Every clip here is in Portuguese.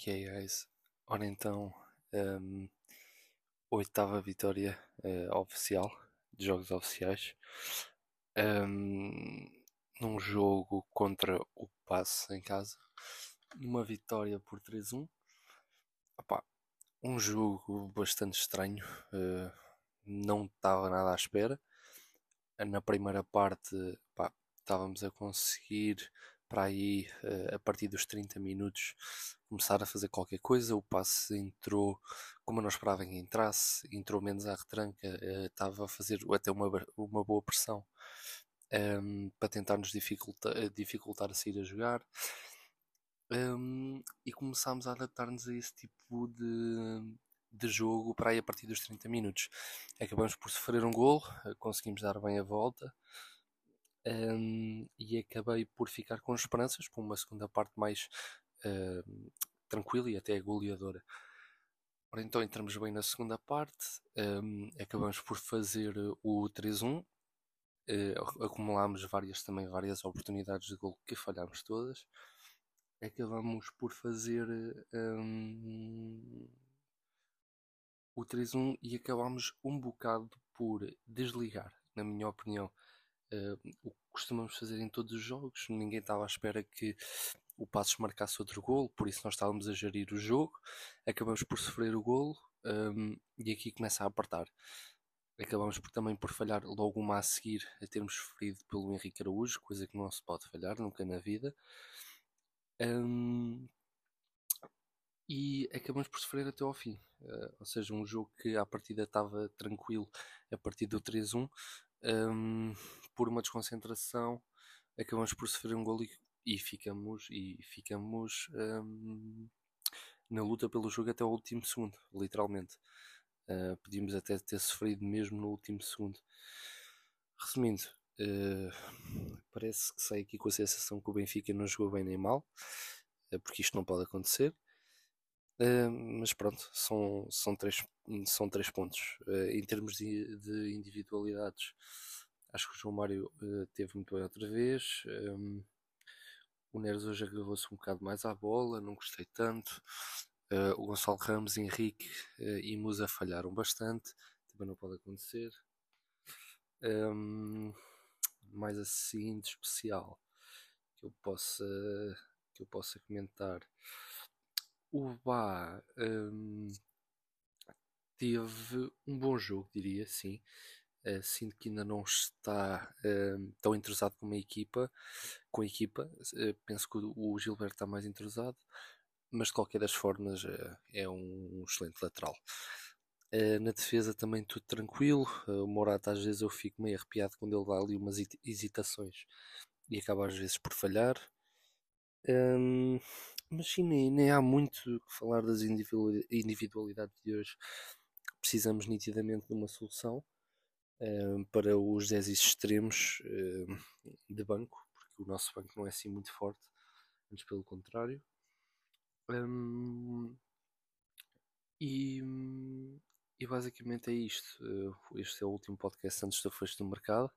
que é, guys? Ora então, hum, oitava vitória eh, oficial de jogos oficiais hum, num jogo contra o Passe em casa, uma vitória por 3-1. Opá, um jogo bastante estranho, eh, não estava nada à espera. Na primeira parte, estávamos a conseguir para aí eh, a partir dos 30 minutos começar a fazer qualquer coisa. O passe entrou como eu não esperava que entrasse, entrou menos à retranca, eh, estava a fazer até uma, uma boa pressão um, ehm, para tentar nos dificultar, dificultar a sair a jogar. Um, ehm, e começámos a adaptar-nos a esse tipo de, de jogo para aí a partir dos 30 minutos. Acabamos por sofrer um gol, eh, conseguimos dar bem a volta um, e acabei por ficar com esperanças para uma segunda parte mais uh, tranquila e até goleadora. Ora, então entramos bem na segunda parte, um, acabamos por fazer o 3-1, uh, eh, acumulámos várias também várias oportunidades de gol que falhámos todas. Acabamos por fazer um, o 3-1 e acabámos um bocado por desligar, na minha opinião, uh, o que costumamos fazer em todos os jogos. Ninguém estava à espera que o Passos marcasse outro golo, por isso nós estávamos a gerir o jogo, acabamos por sofrer o golo um, e aqui começa a apertar. Acabamos por, também por falhar logo uma a seguir a termos sofrido pelo Henrique Araújo, coisa que não se pode falhar nunca na vida. Um, e acabamos por sofrer até ao fim. Uh, ou seja, um jogo que à partida estava tranquilo a partir do 3-1, um, por uma desconcentração, acabamos por sofrer um gol e, e ficamos, e ficamos um, na luta pelo jogo até o último segundo, literalmente. Uh, podíamos até ter sofrido mesmo no último segundo. Resumindo, uh, parece que saí aqui com a sensação que o Benfica não jogou bem nem mal, uh, porque isto não pode acontecer. mas pronto, são, são, três, são três pontos. em termos de, de individualidades, Acho que o João Mário uh, teve muito bem outra vez. Um, ehm, o Neres hoje agarrou-se um bocado mais à bola, não gostei tanto. Uh, o Gonçalo Ramos, Henrique uh, e Musa falharam bastante, também não pode acontecer. Um, ehm, mais assim de especial que eu possa, que eu possa comentar. O Bá um, ehm, teve um bom jogo, diria, sim. Uh, sinto que ainda não está uh, tão entrosado com a equipa, com a equipa. Uh, penso que o, Gilberto está mais entrosado, mas de qualquer das formas é um, um excelente lateral. na defesa também tudo tranquilo. o Morata às vezes eu fico meio arrepiado quando ele dá ali umas hesitações e acaba às vezes por falhar. Um, mas sim, nem, nem, há muito que falar das individualidades de hoje. Precisamos nitidamente de uma solução para os 10 extremos de banco, porque o nosso banco não é assim muito forte, antes pelo contrário. E, e, basicamente é isto. Uh, este é o último podcast antes da fecha do mercado.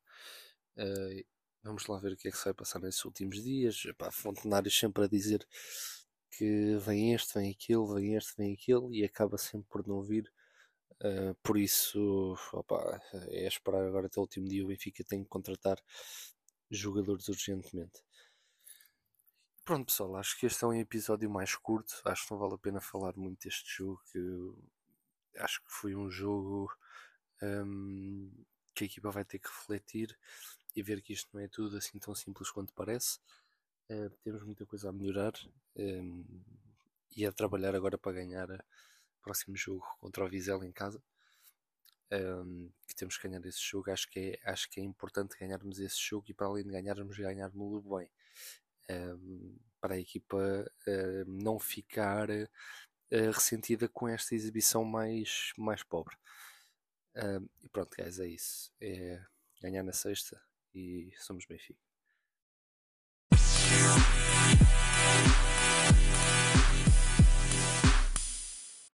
Uh, vamos lá ver o que é que se vai passar nesses últimos dias. Epá, sempre a dizer que vem este, vem aquele, vem este, vem aquele, e acaba sempre por não vir Uh, por isso, opa, é esperar agora até o último dia. O Benfica tem que contratar jogadores urgentemente. Pronto, pessoal, acho que este é um episódio mais curto. Acho que não vale a pena falar muito deste jogo. Que acho que foi um jogo um, que a equipa vai ter que refletir e ver que isto não é tudo assim tão simples quanto parece. Uh, temos muita coisa a melhorar um, e a trabalhar agora para ganhar próximo jogo contra o Vizela em casa. Um, que temos que ganhar esse jogo. Acho que, é, acho que é importante ganharmos esse jogo e para além de ganharmos, ganharmos bem. Um, para a equipa uh, não ficar uh, ressentida com esta exibição mais, mais pobre. Um, e pronto, guys, é isso. É ganhar na sexta e somos Benfica.